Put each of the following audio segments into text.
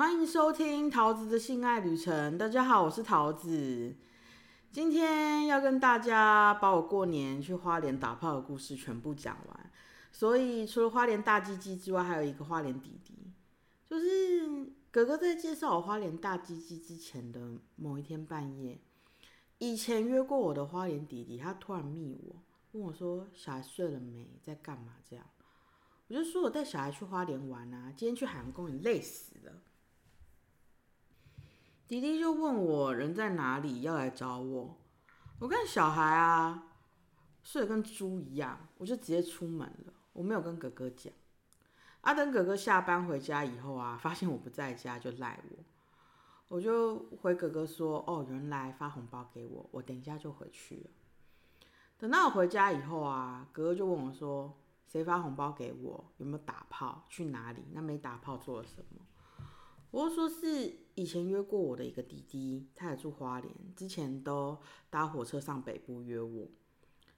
欢迎收听桃子的性爱旅程。大家好，我是桃子。今天要跟大家把我过年去花莲打炮的故事全部讲完。所以除了花莲大鸡鸡之外，还有一个花莲弟弟。就是哥哥在介绍我花莲大鸡鸡之前的某一天半夜，以前约过我的花莲弟弟，他突然密我，问我说：“小孩睡了没？在干嘛？”这样，我就说我带小孩去花莲玩啊，今天去海洋公园累死了。弟弟就问我人在哪里，要来找我。我看小孩啊睡得跟猪一样，我就直接出门了，我没有跟哥哥讲。阿等哥哥下班回家以后啊，发现我不在家，就赖我。我就回哥哥说：“哦，原来发红包给我，我等一下就回去了。”等到我回家以后啊，哥哥就问我说：“谁发红包给我？有没有打炮？去哪里？那没打炮做了什么？”我就说是以前约过我的一个弟弟，他也住花莲，之前都搭火车上北部约我。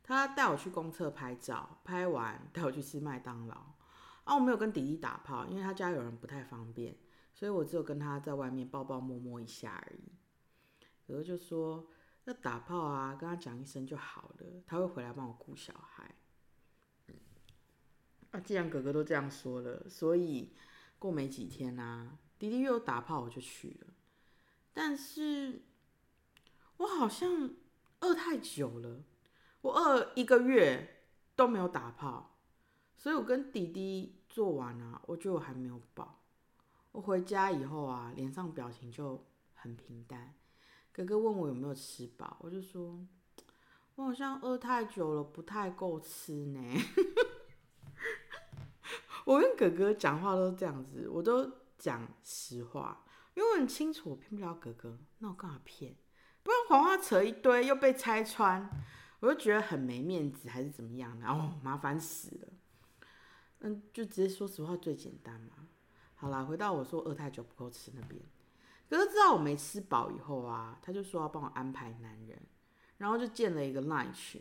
他带我去公厕拍照，拍完带我去吃麦当劳。啊，我没有跟弟弟打炮，因为他家有人不太方便，所以我只有跟他在外面抱抱摸摸一下而已。哥哥就说要打炮啊，跟他讲一声就好了，他会回来帮我顾小孩。啊，既然哥哥都这样说了，所以过没几天啊，弟弟又打炮，我就去了。但是我好像饿太久了，我饿一个月都没有打炮。所以我跟弟弟做完啊，我觉得我还没有饱。我回家以后啊，脸上表情就很平淡。哥哥问我有没有吃饱，我就说，我好像饿太久了，不太够吃呢。我跟哥哥讲话都这样子，我都讲实话，因为我很清楚我骗不了哥哥，那我干嘛骗？不然谎话扯一堆又被拆穿，我就觉得很没面子，还是怎么样的？哦，麻烦死了。嗯，就直接说实话最简单嘛。好啦，回到我说饿太久不够吃那边，哥哥知道我没吃饱以后啊，他就说要帮我安排男人，然后就建了一个 line 群，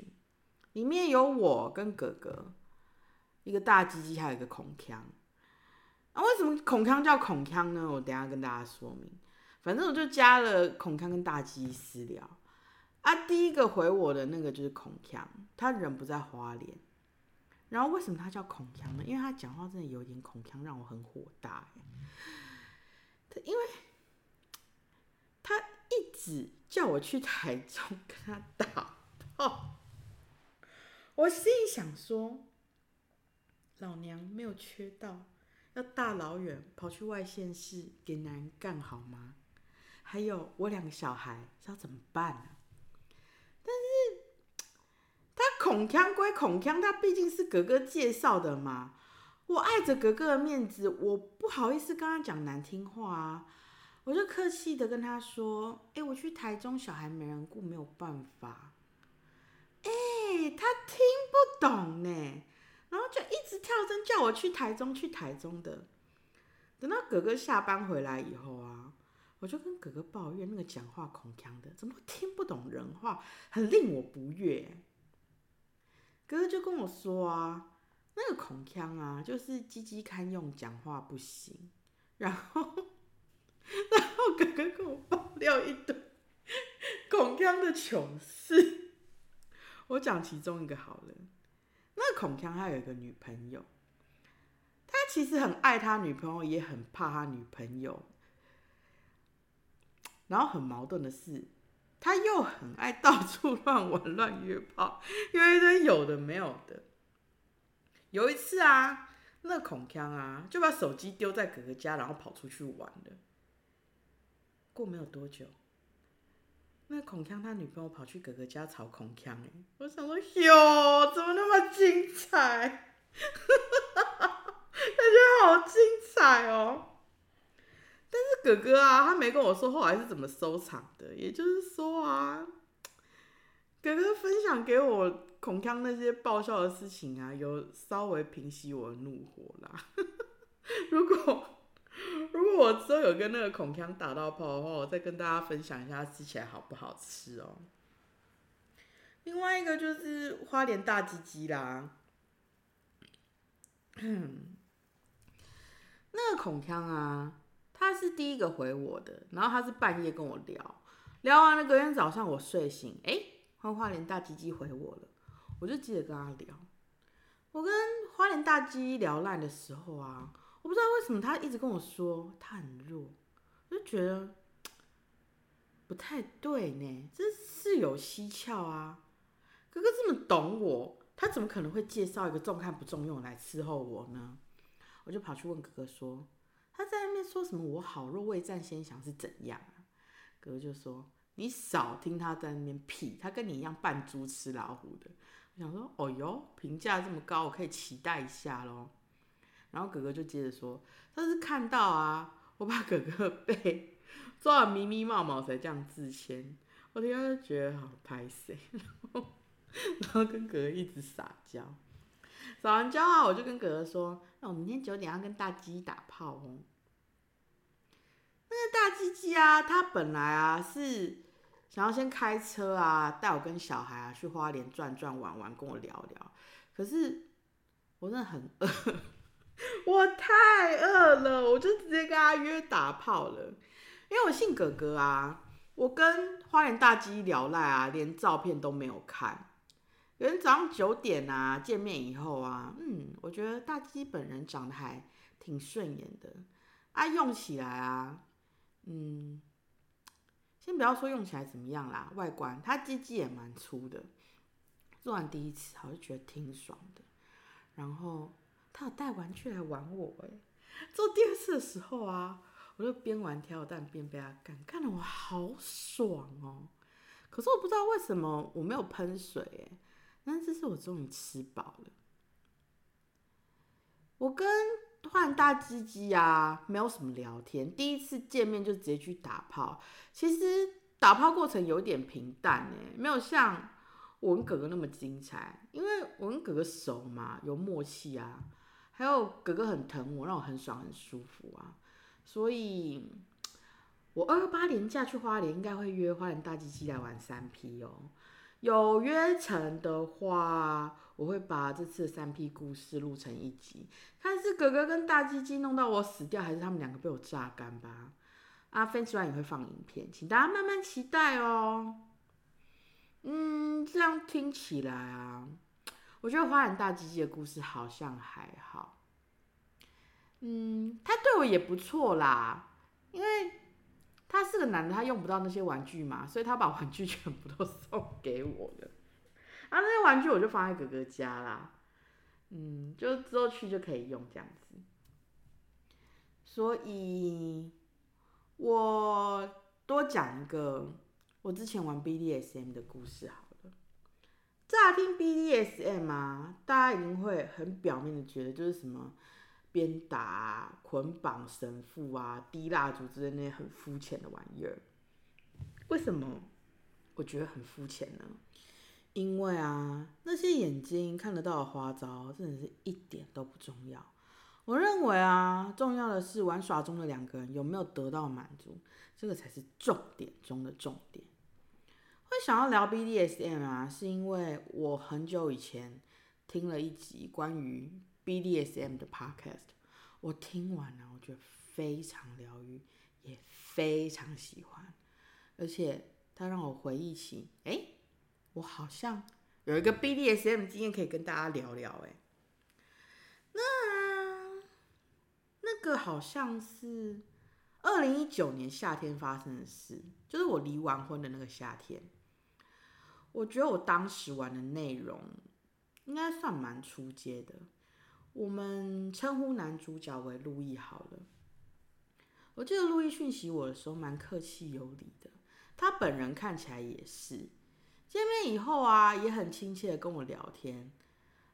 里面有我跟哥哥，一个大鸡鸡，还有一个孔腔。啊，为什么孔腔叫孔腔呢？我等下跟大家说明。反正我就加了孔腔跟大鸡私聊。啊，第一个回我的那个就是孔腔，他人不在花莲。然后为什么他叫孔腔呢？因为他讲话真的有点孔腔，让我很火大。他因为他一直叫我去台中跟他打炮，我心里想说，老娘没有缺到，要大老远跑去外县市给男人干好吗？还有我两个小孩要怎么办呢？但是他。孔腔归孔腔，他毕竟是哥哥介绍的嘛。我碍着哥哥的面子，我不好意思跟他讲难听话啊。我就客气的跟他说：“哎，我去台中，小孩没人顾，没有办法。”哎，他听不懂呢，然后就一直跳针叫我去台中，去台中的。等到哥哥下班回来以后啊，我就跟哥哥抱怨那个讲话孔腔的，怎么听不懂人话，很令我不悦。哥哥就跟我说啊，那个孔腔啊，就是鸡鸡堪用，讲话不行。然后，然后哥哥跟我爆料一堆孔腔的糗事。我讲其中一个好了，那孔锵他有一个女朋友，他其实很爱他女朋友，也很怕他女朋友。然后很矛盾的是。他又很爱到处乱玩乱约炮，约一堆有的没有的。有一次啊，那孔锵啊就把手机丢在哥哥家，然后跑出去玩了。过没有多久，那孔锵他女朋友跑去哥哥家吵孔锵，哎，我想说哟，怎么那么精彩？感觉好精彩哦！但是哥哥啊，他没跟我说后来是怎么收场的。也就是说啊，哥哥分享给我孔锵那些爆笑的事情啊，有稍微平息我的怒火啦。如果 如果我之后有跟那个孔锵打到炮的话，我再跟大家分享一下吃起来好不好吃哦。另外一个就是花莲大鸡鸡啦，那个孔锵啊。他是第一个回我的，然后他是半夜跟我聊，聊完了隔天早上我睡醒，哎，花花莲大鸡鸡回我了，我就接着跟他聊。我跟花莲大鸡聊烂的时候啊，我不知道为什么他一直跟我说他很弱，我就觉得不太对呢，这事有蹊跷啊。哥哥这么懂我，他怎么可能会介绍一个重看不重用来伺候我呢？我就跑去问哥哥说，他在那边说什么我好弱未战先降是怎样？哥哥就说你少听他在那边屁，他跟你一样扮猪吃老虎的。我想说，哦哟，评价这么高，我可以期待一下喽。然后哥哥就接着说，他是看到啊，我把哥哥背抓的迷迷冒冒才这样自谦，我听他就觉得好拍死。然后跟哥哥一直撒娇，撒完娇啊，我就跟哥哥说：“那我明天九点要跟大鸡打炮哦。”那个大鸡鸡啊，他本来啊是想要先开车啊，带我跟小孩啊去花莲转转玩玩，跟我聊聊。可是我真的很，饿我就直接跟他约打炮了。因为我姓哥哥啊，我跟花园大鸡聊赖啊，连照片都没有看。有天早上九点啊，见面以后啊，嗯，我觉得大鸡本人长得还挺顺眼的，啊，用起来啊，嗯，先不要说用起来怎么样啦，外观他鸡鸡也蛮粗的，做完第一次我就觉得挺爽的，然后他有带玩具来玩我哎，做第二次的时候啊，我就边玩跳蛋边被他干，干得我好爽哦，可是我不知道为什么我没有喷水哎。但这次我终于吃饱了。我跟换大鸡鸡啊，没有什么聊天。第一次见面就直接去打炮，其实打炮过程有点平淡哎，没有像我跟哥哥那么精彩。因为我跟哥哥熟嘛，有默契啊，还有哥哥很疼我，让我很爽很舒服啊。所以，我二八年假去花莲，应该会约花莲大鸡鸡来玩三 P 哦。有约成的话，我会把这次三 P 故事录成一集，看是哥哥跟大鸡鸡弄到我死掉，还是他们两个被我榨干吧。啊，分析完也会放影片，请大家慢慢期待哦。嗯，这样听起来啊，我觉得花很大鸡鸡的故事好像还好。嗯，他对我也不错啦，因为。他是个男的，他用不到那些玩具嘛，所以他把玩具全部都 送给我了。啊，那些玩具我就放在哥哥家啦，嗯，就之后去就可以用这样子。所以，我多讲一个我之前玩 BDSM 的故事好了。乍听 BDSM 啊，大家一定会很表面的觉得就是什么。鞭打、捆绑神父啊、滴蜡烛之类那些很肤浅的玩意儿，为什么我觉得很肤浅呢？因为啊，那些眼睛看得到的花招，真的是一点都不重要。我认为啊，重要的是玩耍中的两个人有没有得到满足，这个才是重点中的重点。会想要聊 BDSM 啊，是因为我很久以前听了一集关于。BDSM 的 Podcast，我听完了，我觉得非常疗愈，也非常喜欢，而且它让我回忆起，哎，我好像有一个 BDSM 经验可以跟大家聊聊，哎，那那个好像是二零一九年夏天发生的事，就是我离完婚的那个夏天，我觉得我当时玩的内容应该算蛮出街的。我们称呼男主角为路易好了。我记得路易讯息我的时候蛮客气有礼的，他本人看起来也是。见面以后啊，也很亲切的跟我聊天。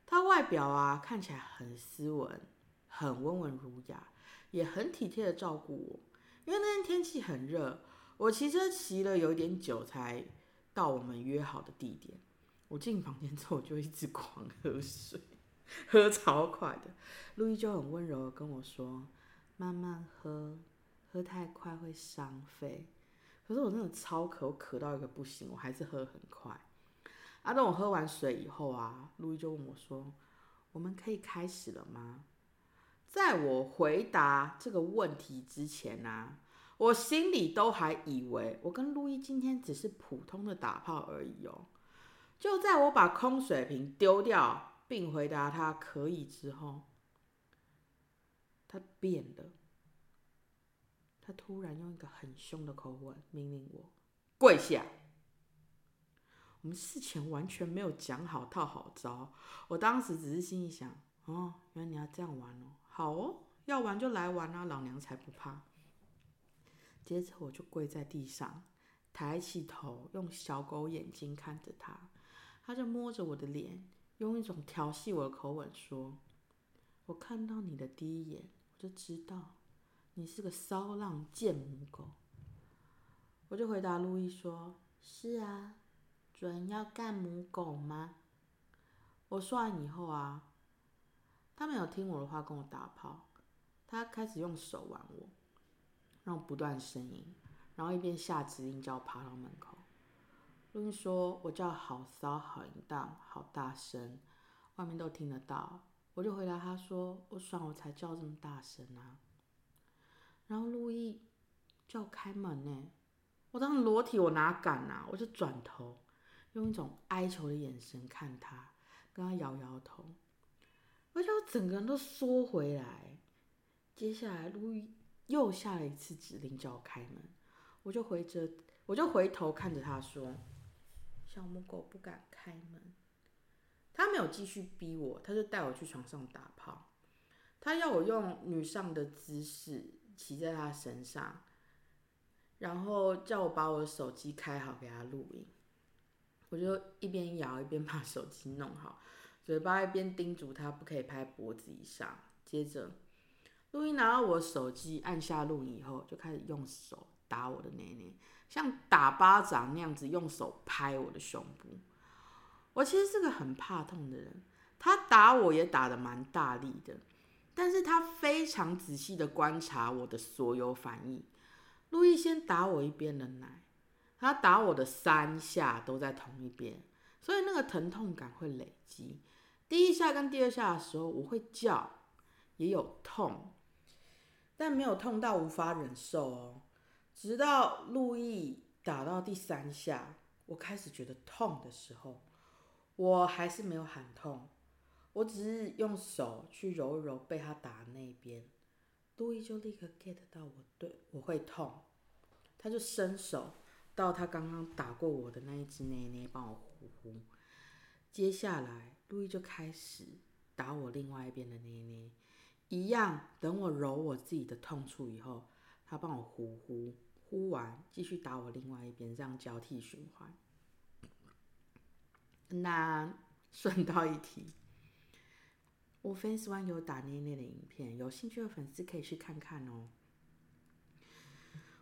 他外表啊看起来很斯文，很温文儒雅，也很体贴的照顾我。因为那天天气很热，我骑车骑了有点久才到我们约好的地点。我进房间之后就一直狂喝水。喝超快的，路易就很温柔的跟我说：“慢慢喝，喝太快会伤肺。”可是我真的超渴，我渴到一个不行，我还是喝很快。啊，等我喝完水以后啊，路易就问我说：“我们可以开始了吗？”在我回答这个问题之前啊，我心里都还以为我跟路易今天只是普通的打炮而已哦。就在我把空水瓶丢掉，并回答他可以之后，他变了。他突然用一个很凶的口吻命令我跪下。我们事前完全没有讲好套好招，我当时只是心里想：哦，原来你要这样玩哦，好哦，要玩就来玩啊，老娘才不怕。接着我就跪在地上，抬起头，用小狗眼睛看着他。他就摸着我的脸，用一种调戏我的口吻说：“我看到你的第一眼，我就知道你是个骚浪贱母狗。”我就回答路易说：“是啊，准要干母狗吗？”我说完以后啊，他没有听我的话，跟我打炮。他开始用手玩我，让我不断呻吟，然后一边下指令叫我爬到门口。录音说：“我叫好骚、好淫荡、好大声，外面都听得到。”我就回答他说：“我爽，我才叫这么大声啊。”然后路易叫我开门呢，我当时裸体，我哪敢啊？我就转头，用一种哀求的眼神看他，跟他摇摇头，而且我整个人都缩回来。接下来路易又下了一次指令叫我开门，我就回着，我就回头看着他说。小母狗不敢开门，他没有继续逼我，他就带我去床上打炮。他要我用女上的姿势骑在他身上，然后叫我把我的手机开好给他录音。我就一边摇一边把手机弄好，嘴巴一边叮嘱他不可以拍脖子以上。接着，录音拿到我手机，按下录音以后，就开始用手打我的奶奶。像打巴掌那样子用手拍我的胸部，我其实是个很怕痛的人。他打我也打的蛮大力的，但是他非常仔细的观察我的所有反应。路易先打我一边的奶，他打我的三下都在同一边，所以那个疼痛感会累积。第一下跟第二下的时候，我会叫，也有痛，但没有痛到无法忍受哦。直到路易打到第三下，我开始觉得痛的时候，我还是没有喊痛，我只是用手去揉一揉被他打那边，路易就立刻 get 到我对我会痛，他就伸手到他刚刚打过我的那一只捏捏帮我呼呼，接下来路易就开始打我另外一边的捏捏，一样等我揉我自己的痛处以后，他帮我呼呼。呼完，继续打我另外一边，这样交替循环。那顺道一提，我 Fans One 有打捏捏的影片，有兴趣的粉丝可以去看看哦。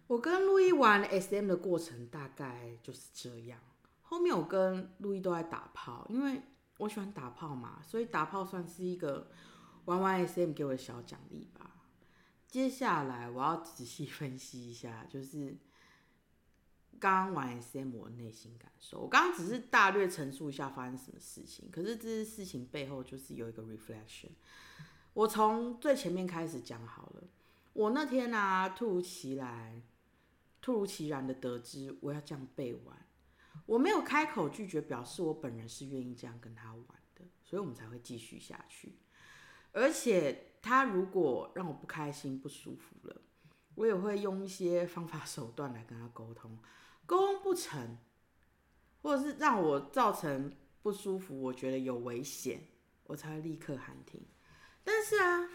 我跟路易玩 SM 的过程大概就是这样。后面我跟路易都在打炮，因为我喜欢打炮嘛，所以打炮算是一个玩玩 SM 给我的小奖励吧。接下来我要仔细分析一下，就是刚刚玩 SM 我内心感受。我刚刚只是大略陈述一下发生什么事情，可是这些事情背后就是有一个 reflection。我从最前面开始讲好了。我那天呢，突如其来、突如其然的得知我要这样背玩，我没有开口拒绝，表示我本人是愿意这样跟他玩的，所以我们才会继续下去，而且。他如果让我不开心、不舒服了，我也会用一些方法手段来跟他沟通。沟通不成，或者是让我造成不舒服，我觉得有危险，我才会立刻喊停。但是啊，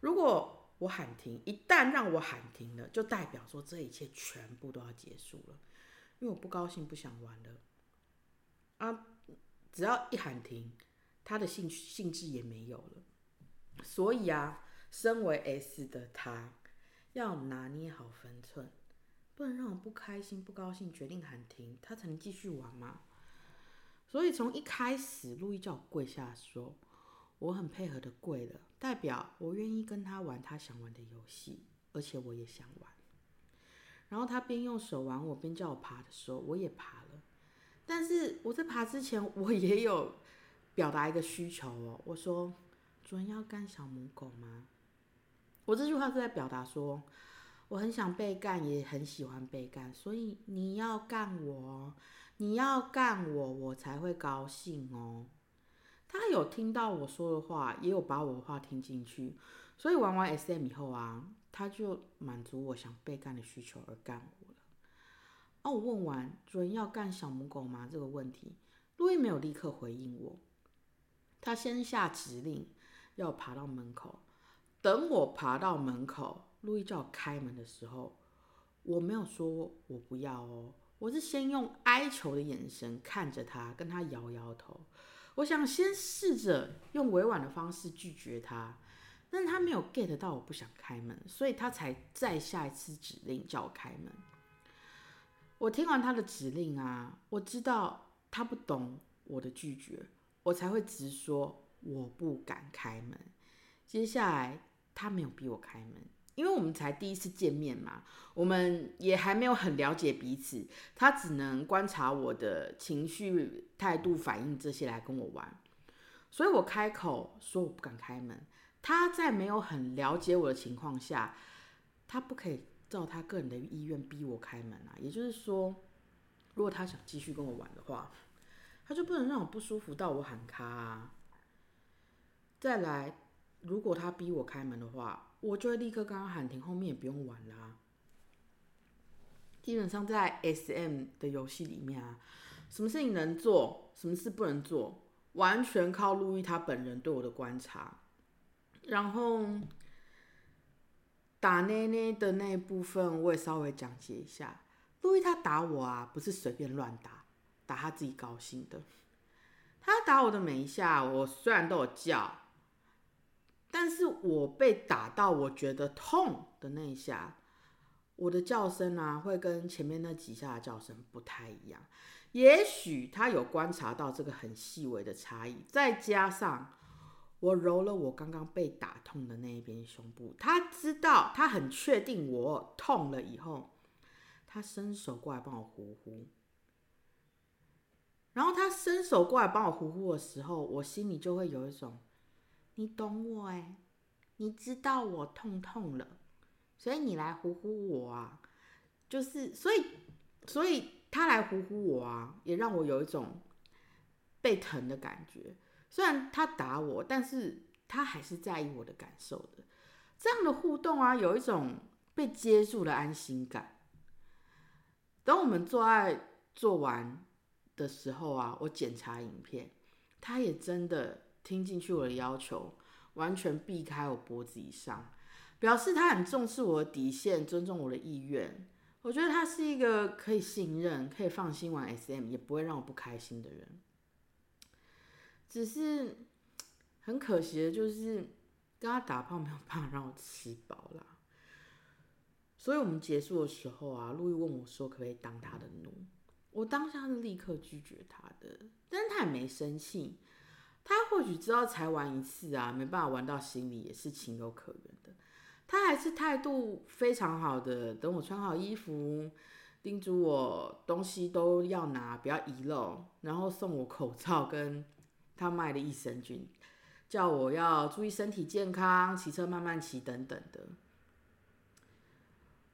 如果我喊停，一旦让我喊停了，就代表说这一切全部都要结束了，因为我不高兴、不想玩了。啊，只要一喊停，他的兴趣兴致也没有了。所以啊，身为 S 的他，要拿捏好分寸，不能让我不开心、不高兴，决定喊停，他才能继续玩嘛。所以从一开始，路易叫我跪下，说我很配合的跪了，代表我愿意跟他玩他想玩的游戏，而且我也想玩。然后他边用手玩我，边叫我爬的时候，我也爬了。但是我在爬之前，我也有表达一个需求哦，我说。主人要干小母狗吗？我这句话是在表达说，我很想被干，也很喜欢被干，所以你要干我，你要干我，我才会高兴哦。他有听到我说的话，也有把我的话听进去，所以玩完 SM 以后啊，他就满足我想被干的需求而干我了。哦，我问完主人要干小母狗吗这个问题，路易没有立刻回应我，他先下指令要爬到门口。等我爬到门口，路易叫我开门的时候，我没有说我不要哦，我是先用哀求的眼神看着他，跟他摇摇头。我想先试着用委婉的方式拒绝他，但是他没有 get 到我不想开门，所以他才再下一次指令叫我开门。我听完他的指令啊，我知道他不懂我的拒绝，我才会直说我不敢开门。接下来。他没有逼我开门，因为我们才第一次见面嘛，我们也还没有很了解彼此。他只能观察我的情绪、态度、反应这些来跟我玩，所以我开口说我不敢开门。他在没有很了解我的情况下，他不可以照他个人的意愿逼我开门啊。也就是说，如果他想继续跟我玩的话，他就不能让我不舒服到我喊卡啊。再来。如果他逼我开门的话，我就会立刻跟他喊停，后面也不用玩啦。基本上在 S M 的游戏里面啊，什么事情能做，什么事不能做，完全靠路易他本人对我的观察。然后打奶奶的那一部分，我也稍微讲解一下。路易他打我啊，不是随便乱打，打他自己高兴的。他打我的每一下，我虽然都有叫。但是我被打到我觉得痛的那一下，我的叫声啊，会跟前面那几下的叫声不太一样。也许他有观察到这个很细微的差异，再加上我揉了我刚刚被打痛的那一边胸部，他知道，他很确定我痛了以后，他伸手过来帮我呼呼。然后他伸手过来帮我呼呼的时候，我心里就会有一种。你懂我哎，你知道我痛痛了，所以你来呼呼我啊，就是所以所以他来呼呼我啊，也让我有一种被疼的感觉。虽然他打我，但是他还是在意我的感受的。这样的互动啊，有一种被接住的安心感。等我们做爱做完的时候啊，我检查影片，他也真的。听进去我的要求，完全避开我脖子以上，表示他很重视我的底线，尊重我的意愿。我觉得他是一个可以信任、可以放心玩 SM，也不会让我不开心的人。只是很可惜的，就是跟他打炮没有办法让我吃饱啦。所以我们结束的时候啊，路易问我说：“可不可以当他的奴？”我当下是立刻拒绝他的，但是他也没生气。他或许知道才玩一次啊，没办法玩到心里也是情有可原的。他还是态度非常好的，等我穿好衣服，叮嘱我东西都要拿，不要遗漏，然后送我口罩跟他卖的益生菌，叫我要注意身体健康，骑车慢慢骑等等的。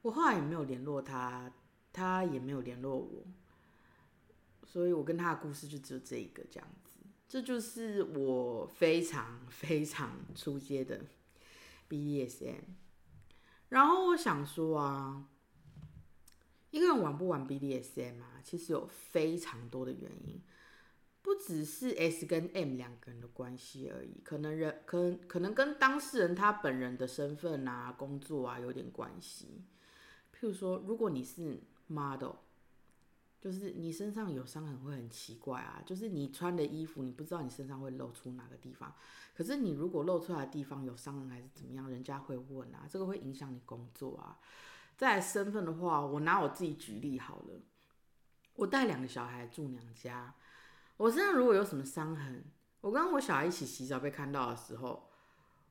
我后来也没有联络他，他也没有联络我，所以我跟他的故事就只有这一个这样子。这就是我非常非常出街的 BDSM。然后我想说啊，一个人玩不玩 BDSM 啊，其实有非常多的原因，不只是 S 跟 M 两个人的关系而已，可能人可能可能跟当事人他本人的身份啊、工作啊有点关系。譬如说，如果你是 model。就是你身上有伤痕会很奇怪啊，就是你穿的衣服，你不知道你身上会露出哪个地方。可是你如果露出来的地方有伤痕还是怎么样，人家会问啊，这个会影响你工作啊。在身份的话，我拿我自己举例好了，我带两个小孩住娘家，我身上如果有什么伤痕，我跟我小孩一起洗澡被看到的时候，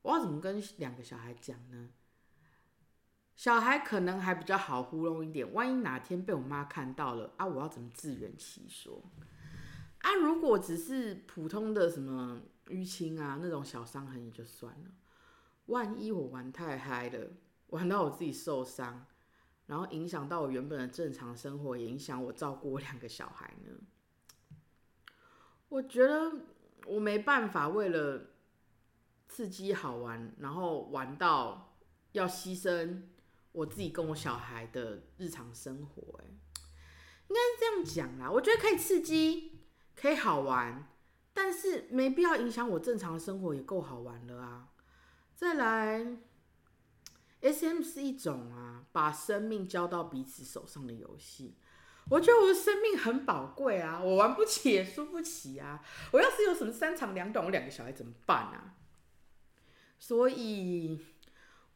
我要怎么跟两个小孩讲呢？小孩可能还比较好糊弄一点，万一哪天被我妈看到了啊，我要怎么自圆其说？啊，如果只是普通的什么淤青啊那种小伤痕也就算了，万一我玩太嗨了，玩到我自己受伤，然后影响到我原本的正常生活，影响我照顾我两个小孩呢？我觉得我没办法为了刺激好玩，然后玩到要牺牲我自己跟我小孩的日常生活。哎，应该是这样讲啦。我觉得可以刺激，可以好玩，但是没必要影响我正常的生活，也够好玩了啊。再来，S M 是一种啊，把生命交到彼此手上的游戏。我觉得我的生命很宝贵啊，我玩不起也输不起啊。我要是有什么三长两短，我两个小孩怎么办啊？所以，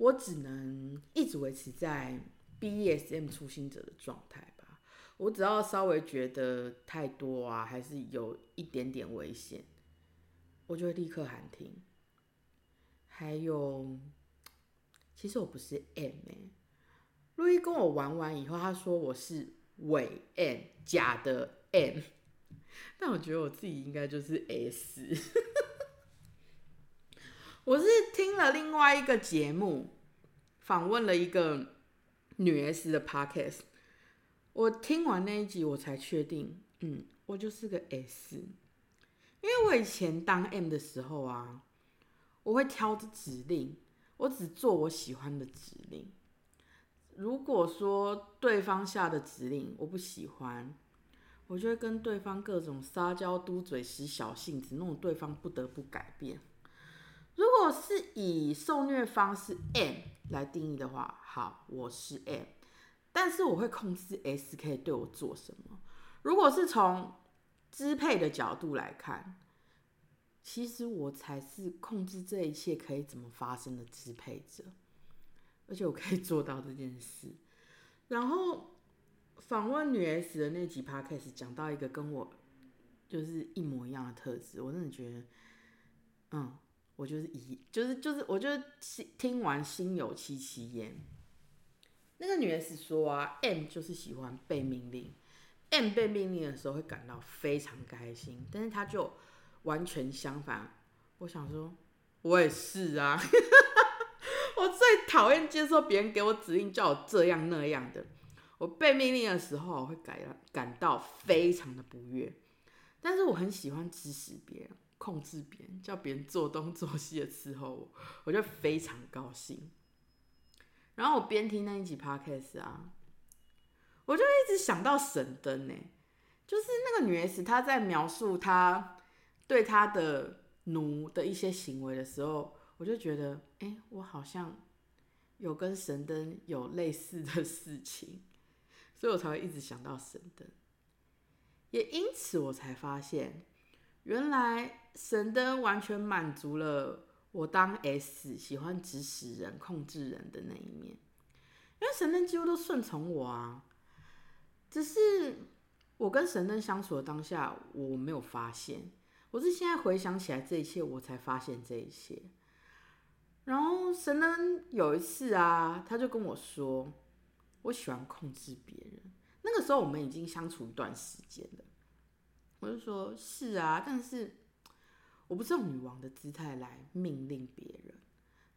我只能一直维持在 B E S M 初心者的状态吧。我只要稍微觉得太多啊，还是有一点点危险，我就会立刻喊停。还有，其实我不是 M 哎，路易跟我玩完以后，他说我是。伪 M 假的 M，但我觉得我自己应该就是 S。我是听了另外一个节目，访问了一个女 S 的 Podcast，我听完那一集，我才确定，嗯，我就是个 S。因为我以前当 M 的时候啊，我会挑着指令，我只做我喜欢的指令。如果说对方下的指令我不喜欢，我就会跟对方各种撒娇、嘟嘴、使小性子，弄得对方不得不改变。如果是以受虐方式 M 来定义的话，好，我是 M，但是我会控制 S 可以对我做什么。如果是从支配的角度来看，其实我才是控制这一切可以怎么发生的支配者。而且我可以做到这件事。然后访问女 S 的那集 podcast 讲到一个跟我就是一模一样的特质，我真的觉得，嗯，我就是一，就是就是，我就听完心有戚戚焉。那个女 S 说啊，M 就是喜欢被命令，M 被命令的时候会感到非常开心，但是他就完全相反。我想说，我也是啊。我最讨厌接受别人给我指令，叫我这样那样的。我被命令的时候，会感感到非常的不悦。但是我很喜欢指使别人、控制别人，叫别人做东做西的伺候我，我就非常高兴。然后我边听那一集 podcast 啊，我就一直想到神灯呢，就是那个女 S，她在描述她对她的奴的一些行为的时候。我就觉得，哎，我好像有跟神灯有类似的事情，所以我才会一直想到神灯。也因此，我才发现，原来神灯完全满足了我当 S 喜欢指使人、控制人的那一面。因为神灯几乎都顺从我啊，只是我跟神灯相处的当下，我没有发现。我是现在回想起来这一切，我才发现这一切。然后神灯有一次啊，他就跟我说：“我喜欢控制别人。”那个时候我们已经相处一段时间了，我就说：“是啊，但是我不是用女王的姿态来命令别人。”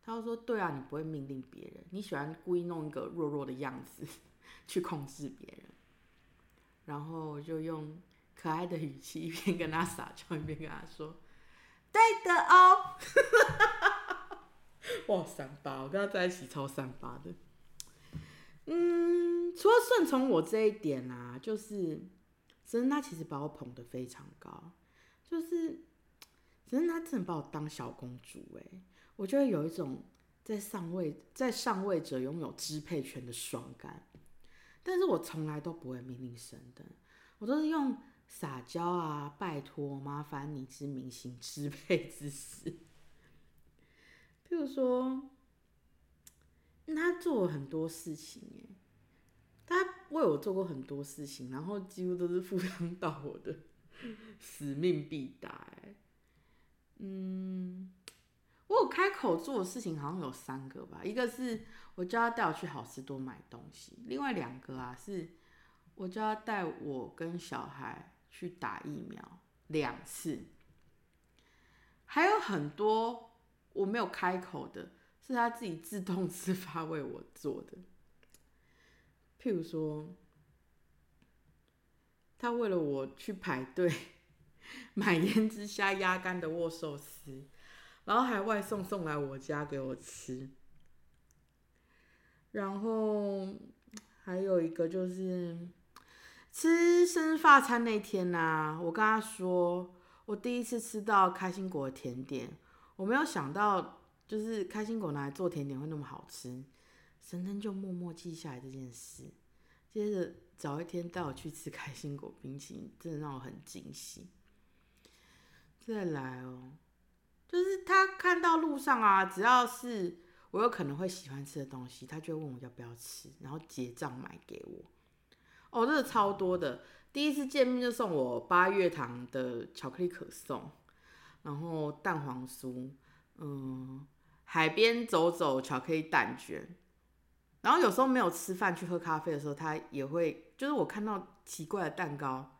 他就说：“对啊，你不会命令别人，你喜欢故意弄一个弱弱的样子 去控制别人。”然后我就用可爱的语气一边跟他撒娇，一边跟他说：“对的哦。”哇，三八！我跟他在一起超三八的。嗯，除了顺从我这一点啊，就是神他其实把我捧得非常高，就是可是他真的把我当小公主哎，我就会有一种在上位在上位者拥有支配权的爽感。但是我从来都不会命令神的，我都是用撒娇啊、拜托、麻烦你之名行支配之事。譬如说，他做了很多事情，哎，他为我做过很多事情，然后几乎都是赴汤蹈火的，使命必达，哎，嗯，我有开口做的事情好像有三个吧，一个是我叫他带我去好事多买东西，另外两个啊是我叫他带我跟小孩去打疫苗两次，还有很多。我没有开口的，是他自己自动自发为我做的。譬如说，他为了我去排队 买胭脂虾鸭肝的握寿司，然后还外送送来我家给我吃。然后还有一个就是吃生日发餐那天呐、我跟他说，我第一次吃到开心果甜点，我没有想到就是开心果拿来做甜点会那么好吃。神灯就默默记下来这件事，接着早一天带我去吃开心果冰淇淋，真的让我很惊喜。再来哦，就是他看到路上啊，只要是我有可能会喜欢吃的东西，他就会问我要不要吃，然后结账买给我。哦，这个超多的，第一次见面就送我八月堂的巧克力可颂，然后蛋黄酥，嗯，海边走走巧克力蛋卷，然后有时候没有吃饭去喝咖啡的时候，他也会，就是我看到奇怪的蛋糕，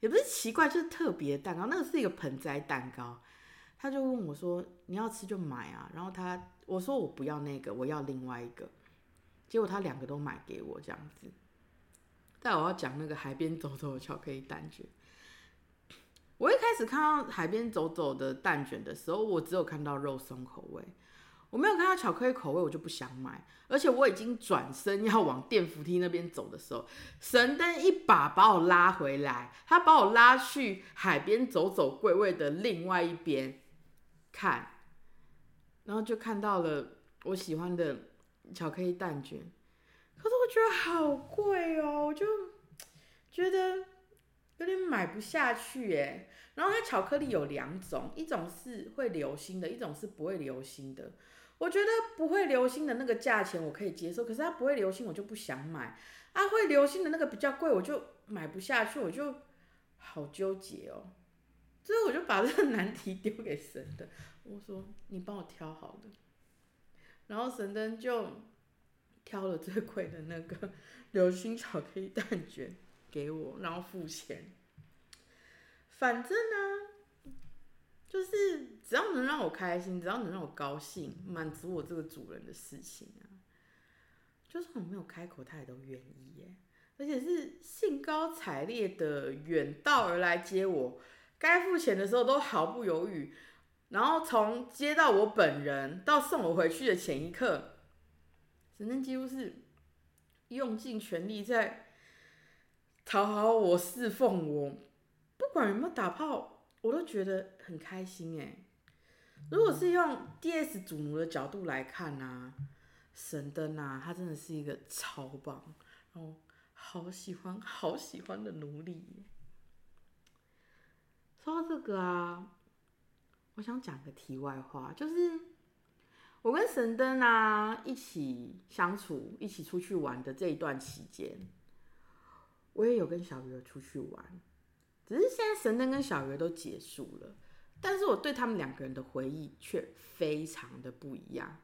也不是奇怪，就是特别蛋糕，那个是一个盆栽蛋糕，他就问我说你要吃就买啊，然后他我说我不要那个，我要另外一个，结果他两个都买给我这样子。但我要讲那个海边走走的巧克力蛋卷。我一开始看到海边走走的蛋卷的时候，我只有看到肉松口味，我没有看到巧克力口味，我就不想买。而且我已经转身要往电扶梯那边走的时候，神灯一把把我拉回来，他把我拉去海边走走柜位的另外一边看，然后就看到了我喜欢的巧克力蛋卷。可是我觉得好贵哦，我就觉得有点买不下去哎。然后它巧克力有两种，一种是会流心的，一种是不会流心的。我觉得不会流心的那个价钱我可以接受，可是它不会流心我就不想买。啊，会流心的那个比较贵，我就买不下去，我就好纠结哦。所以我就把这个难题丢给神灯，我说你帮我挑好了。然后神灯就。挑了最贵的那个 流心巧克力蛋卷给我，然后付钱。反正呢，就是只要能让我开心，只要能让我高兴，满足我这个主人的事情啊，就算我没有开口，他也都愿意耶。而且是兴高采烈的远道而来接我，该付钱的时候都毫不犹豫，然后从接到我本人到送我回去的前一刻。神灯几乎是用尽全力在讨好我、侍奉我，不管有没有打炮，我都觉得很开心哎。如果是用 D.S 主奴的角度来看呢，神灯啊，他真的是一个超棒，然后好喜欢、好喜欢的奴隶。说到这个啊，我想讲个题外话，就是。我跟神灯啊一起相处，一起出去玩的这一段期间，我也有跟小鱼儿出去玩，只是现在神灯跟小鱼儿都结束了，但是我对他们两个人的回忆却非常的不一样。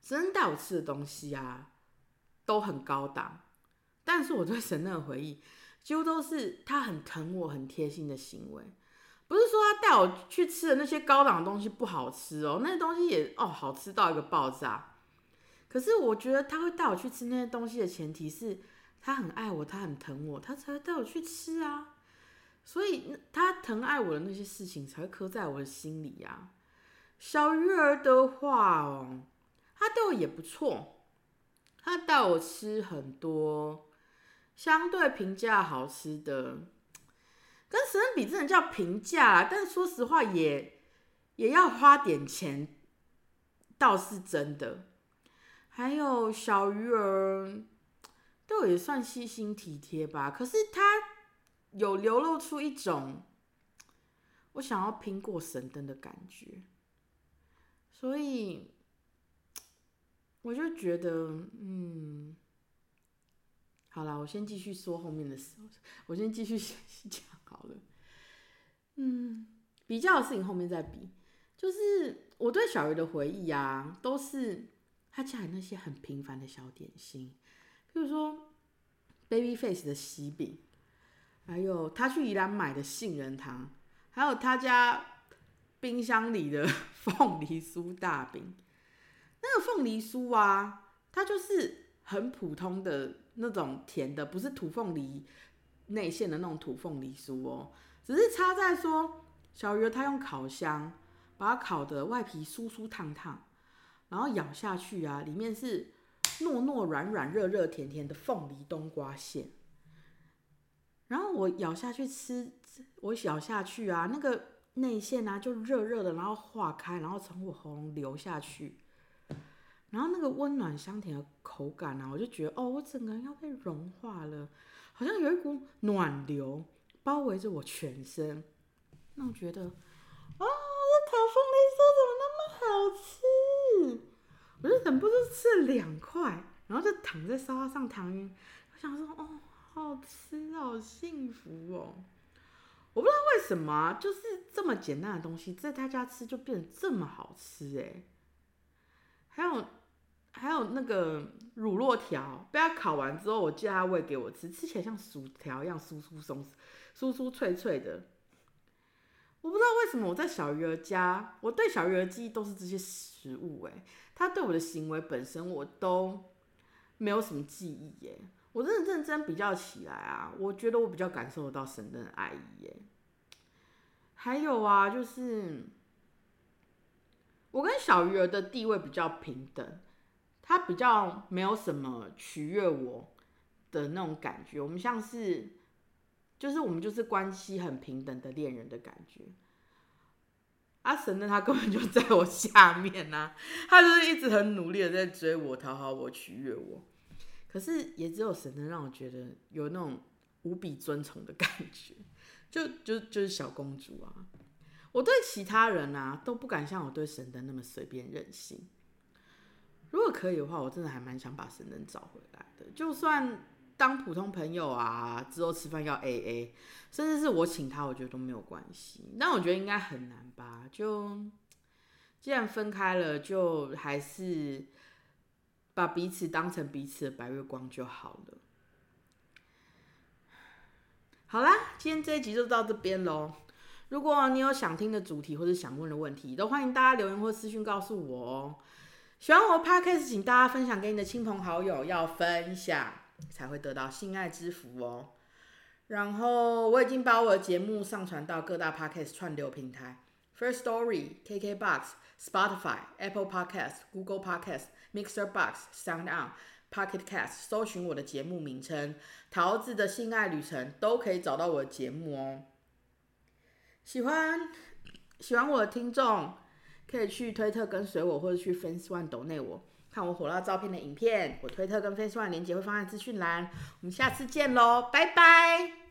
神灯带我吃的东西啊，都很高档，但是我对神灯的回忆，几乎都是他很疼我、很贴心的行为。不是说他带我去吃的那些高档的东西不好吃哦，那些东西也哦好吃到一个爆炸。可是我觉得他会带我去吃那些东西的前提是他很爱我，他很疼我，他才会带我去吃啊。所以他疼爱我的那些事情才会刻在我的心里呀。小鱼儿的话哦，他对我也不错，他带我吃很多相对平价好吃的。跟神恩比，真的叫平价。但是说实话，也也要花点钱，倒是真的。还有小鱼儿，都也算细心体贴吧。可是他有流露出一种我想要拼过神灯的感觉，所以我就觉得，嗯，好了，我先继续说后面的事。我先继续讲。好了，嗯，比较的事情后面再比。就是我对小鱼的回忆啊，都是他家里那些很平凡的小点心，比如说 baby face 的喜饼，还有他去宜兰买的杏仁糖，还有他家冰箱里的 凤梨酥大饼。那个凤梨酥啊，它就是很普通的那种甜的，不是土凤梨内馅的那种土凤梨酥哦，只是差在说小鱼儿它用烤箱把它烤的外皮酥酥烫烫，然后咬下去啊，里面是糯糯软软、热热甜甜的凤梨冬瓜馅。然后我咬下去吃，我咬下去啊，那个内馅啊就热热的，然后化开，然后从我喉咙流下去，然后那个温暖香甜的口感啊，我就觉得哦，我整个人要被融化了，好像有一股暖流包围着我全身。那我觉得，啊，这烤凤梨酥怎么那么好吃？我就忍不住吃了两块，然后就躺在沙发上躺晕。我想说，哦。好吃，好幸福哦！我不知道为什么，就是这么简单的东西，在他家吃就变得这么好吃哎。还有还有那个乳酪条，被他烤完之后，我叫他喂给我吃，吃起来像薯条一样酥酥松、酥酥脆脆的。我不知道为什么我在小鱼儿家，我对小鱼儿记忆都是这些食物哎，他对我的行为本身我都没有什么记忆耶。我真的认真比较起来啊，我觉得我比较感受得到神的爱意耶。还有啊，就是我跟小鱼儿的地位比较平等，他比较没有什么取悦我的那种感觉。我们像是，就是我们就是关系很平等的恋人的感觉。阿神呢，他根本就在我下面呐，他就是一直很努力的在追我、讨好我、取悦我。可是也只有神能让我觉得有那种无比尊崇的感觉，就就就是小公主啊！我对其他人啊都不敢像我对神灯那么随便任性。如果可以的话，我真的还蛮想把神灯找回来的。就算当普通朋友啊，之后吃饭要 A A，甚至是我请他，我觉得都没有关系。但我觉得应该很难吧？就既然分开了，就还是。把彼此当成彼此的白月光就好了。好啦，今天这一集就到这边喽。如果你有想听的主题或者想问的问题，都欢迎大家留言或私讯告诉我哦。喜欢我的 podcast，请大家分享给你的亲朋好友，要分享才会得到性爱之福哦。然后我已经把我的节目上传到各大 podcast 串流平台：First Story、KKBox、Spotify、Apple Podcast、Google Podcast。Mixer Box、Sound On、Pocket Cast，搜寻我的节目名称《桃子的性爱旅程》，都可以找到我的节目哦。喜欢喜欢我的听众，可以去推特跟随我，或者去 Face One 抖内我，看我火辣照片的影片。我推特跟 Facebook 连接会放在资讯栏。我们下次见喽，拜拜。